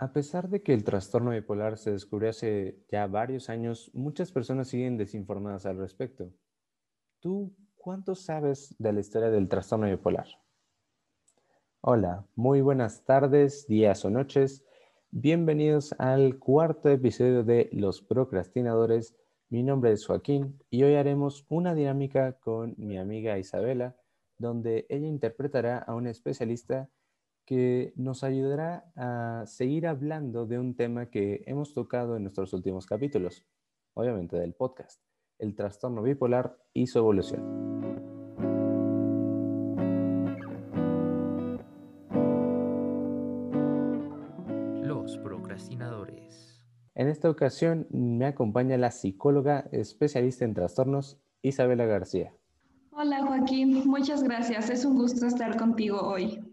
A pesar de que el trastorno bipolar se descubrió hace ya varios años, muchas personas siguen desinformadas al respecto. ¿Tú cuánto sabes de la historia del trastorno bipolar? Hola, muy buenas tardes, días o noches. Bienvenidos al cuarto episodio de Los Procrastinadores. Mi nombre es Joaquín y hoy haremos una dinámica con mi amiga Isabela, donde ella interpretará a un especialista que nos ayudará a seguir hablando de un tema que hemos tocado en nuestros últimos capítulos, obviamente del podcast, el trastorno bipolar y su evolución. Los procrastinadores. En esta ocasión me acompaña la psicóloga especialista en trastornos, Isabela García. Hola Joaquín, muchas gracias. Es un gusto estar contigo hoy.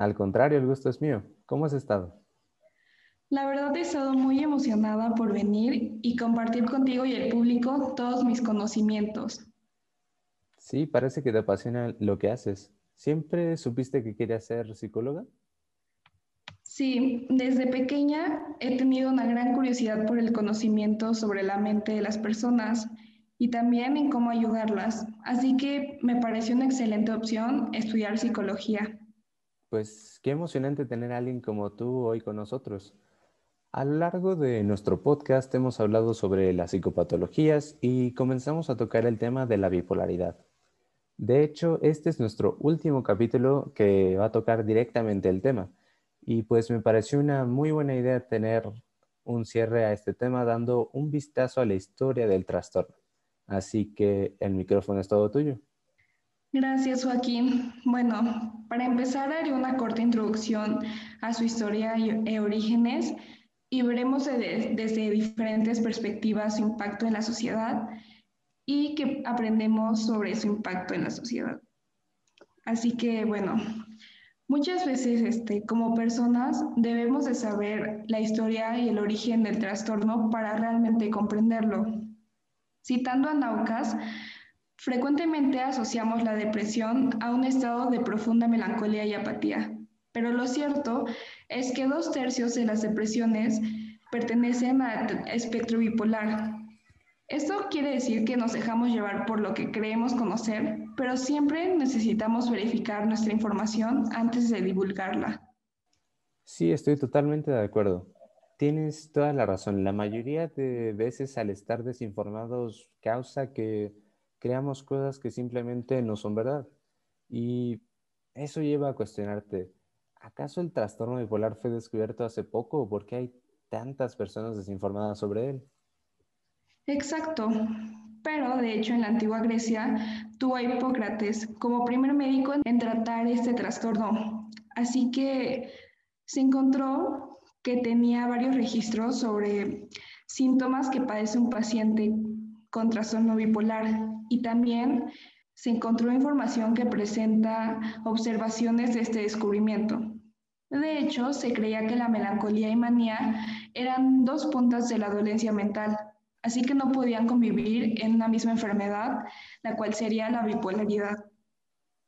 Al contrario, el gusto es mío. ¿Cómo has estado? La verdad he estado muy emocionada por venir y compartir contigo y el público todos mis conocimientos. Sí, parece que te apasiona lo que haces. ¿Siempre supiste que querías ser psicóloga? Sí, desde pequeña he tenido una gran curiosidad por el conocimiento sobre la mente de las personas y también en cómo ayudarlas. Así que me pareció una excelente opción estudiar psicología. Pues qué emocionante tener a alguien como tú hoy con nosotros. A lo largo de nuestro podcast hemos hablado sobre las psicopatologías y comenzamos a tocar el tema de la bipolaridad. De hecho, este es nuestro último capítulo que va a tocar directamente el tema. Y pues me pareció una muy buena idea tener un cierre a este tema dando un vistazo a la historia del trastorno. Así que el micrófono es todo tuyo. Gracias, Joaquín. Bueno, para empezar haré una corta introducción a su historia y orígenes y veremos desde diferentes perspectivas su impacto en la sociedad y qué aprendemos sobre su impacto en la sociedad. Así que, bueno, muchas veces este, como personas debemos de saber la historia y el origen del trastorno para realmente comprenderlo. Citando a Naucas, Frecuentemente asociamos la depresión a un estado de profunda melancolía y apatía, pero lo cierto es que dos tercios de las depresiones pertenecen al espectro bipolar. Esto quiere decir que nos dejamos llevar por lo que creemos conocer, pero siempre necesitamos verificar nuestra información antes de divulgarla. Sí, estoy totalmente de acuerdo. Tienes toda la razón. La mayoría de veces al estar desinformados causa que creamos cosas que simplemente no son verdad. Y eso lleva a cuestionarte, ¿acaso el trastorno bipolar fue descubierto hace poco o por qué hay tantas personas desinformadas sobre él? Exacto. Pero de hecho en la antigua Grecia tuvo a Hipócrates como primer médico en tratar este trastorno. Así que se encontró que tenía varios registros sobre síntomas que padece un paciente con trastorno bipolar y también se encontró información que presenta observaciones de este descubrimiento. De hecho, se creía que la melancolía y manía eran dos puntas de la dolencia mental, así que no podían convivir en una misma enfermedad, la cual sería la bipolaridad.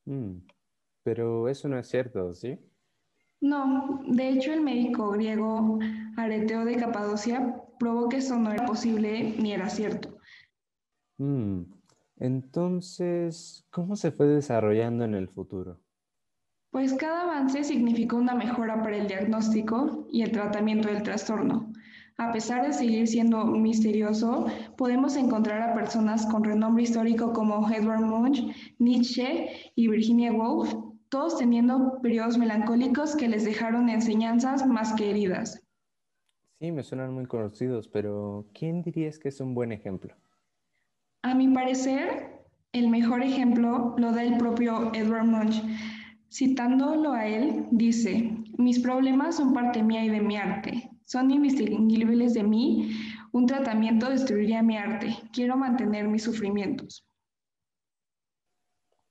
Mm, pero eso no es cierto, ¿sí? No, de hecho el médico griego Areteo de Capadocia probó que eso no era posible ni era cierto. Mm, entonces, ¿cómo se fue desarrollando en el futuro? Pues cada avance significó una mejora para el diagnóstico y el tratamiento del trastorno. A pesar de seguir siendo misterioso, podemos encontrar a personas con renombre histórico como Edward Munch, Nietzsche y Virginia Woolf, todos teniendo periodos melancólicos que les dejaron enseñanzas más que heridas. Sí, me suenan muy conocidos, pero ¿quién dirías que es un buen ejemplo? A mi parecer, el mejor ejemplo lo da el propio Edward Munch. Citándolo a él, dice, mis problemas son parte mía y de mi arte. Son indistinguibles de mí. Un tratamiento destruiría mi arte. Quiero mantener mis sufrimientos.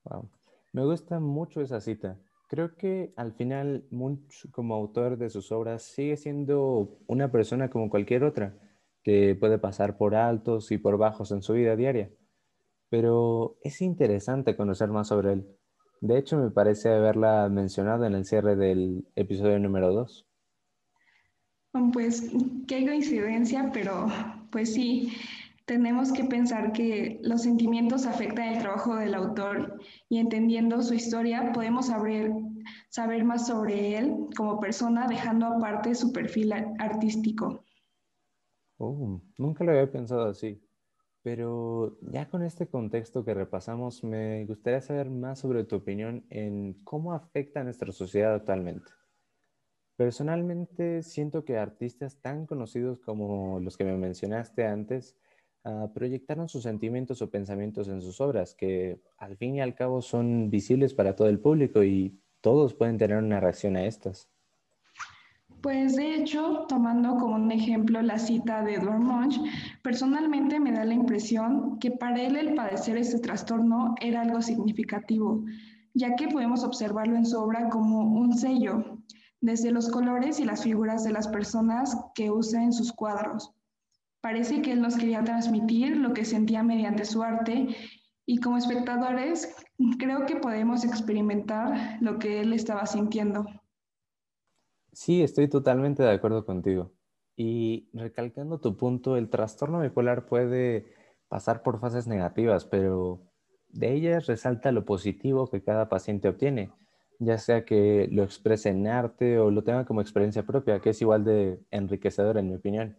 Wow. Me gusta mucho esa cita. Creo que al final Munch como autor de sus obras sigue siendo una persona como cualquier otra que puede pasar por altos y por bajos en su vida diaria. Pero es interesante conocer más sobre él. De hecho, me parece haberla mencionado en el cierre del episodio número 2. Pues qué coincidencia, pero pues sí, tenemos que pensar que los sentimientos afectan el trabajo del autor y entendiendo su historia podemos saber, saber más sobre él como persona dejando aparte su perfil artístico. Oh, nunca lo había pensado así, pero ya con este contexto que repasamos, me gustaría saber más sobre tu opinión en cómo afecta a nuestra sociedad actualmente. Personalmente siento que artistas tan conocidos como los que me mencionaste antes ah, proyectaron sus sentimientos o pensamientos en sus obras, que al fin y al cabo son visibles para todo el público y todos pueden tener una reacción a estas. Pues de hecho, tomando como un ejemplo la cita de Edward Munch, personalmente me da la impresión que para él el padecer este trastorno era algo significativo, ya que podemos observarlo en su obra como un sello, desde los colores y las figuras de las personas que usa en sus cuadros. Parece que él nos quería transmitir lo que sentía mediante su arte y como espectadores creo que podemos experimentar lo que él estaba sintiendo. Sí, estoy totalmente de acuerdo contigo. Y recalcando tu punto, el trastorno bipolar puede pasar por fases negativas, pero de ellas resalta lo positivo que cada paciente obtiene ya sea que lo exprese en arte o lo tenga como experiencia propia, que es igual de enriquecedor en mi opinión.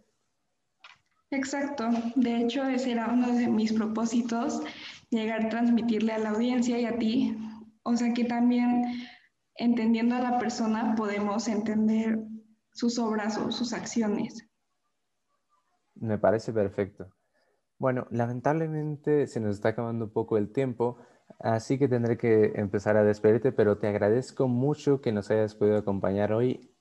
Exacto, de hecho ese era uno de mis propósitos, llegar a transmitirle a la audiencia y a ti, o sea que también entendiendo a la persona podemos entender sus obras o sus acciones. Me parece perfecto. Bueno, lamentablemente se nos está acabando un poco el tiempo, Así que tendré que empezar a despedirte, pero te agradezco mucho que nos hayas podido acompañar hoy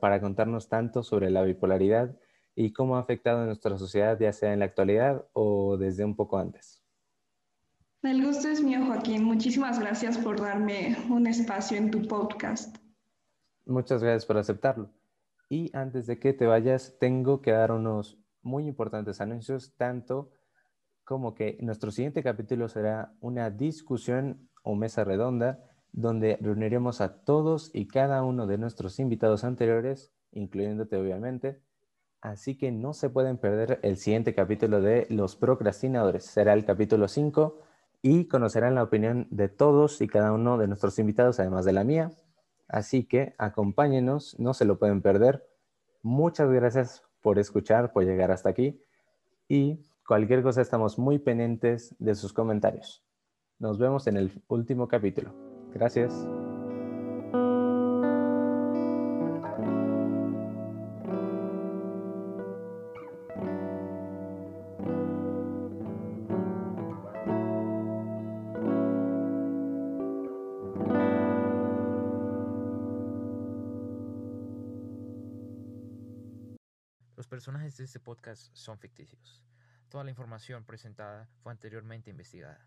para contarnos tanto sobre la bipolaridad y cómo ha afectado a nuestra sociedad, ya sea en la actualidad o desde un poco antes. El gusto es mío, Joaquín. Muchísimas gracias por darme un espacio en tu podcast. Muchas gracias por aceptarlo. Y antes de que te vayas, tengo que dar unos muy importantes anuncios, tanto como que nuestro siguiente capítulo será una discusión o mesa redonda donde reuniremos a todos y cada uno de nuestros invitados anteriores, incluyéndote obviamente. Así que no se pueden perder el siguiente capítulo de Los Procrastinadores. Será el capítulo 5 y conocerán la opinión de todos y cada uno de nuestros invitados, además de la mía. Así que acompáñenos, no se lo pueden perder. Muchas gracias por escuchar, por llegar hasta aquí y Cualquier cosa estamos muy pendientes de sus comentarios. Nos vemos en el último capítulo. Gracias. Personajes de este podcast son ficticios. Toda la información presentada fue anteriormente investigada.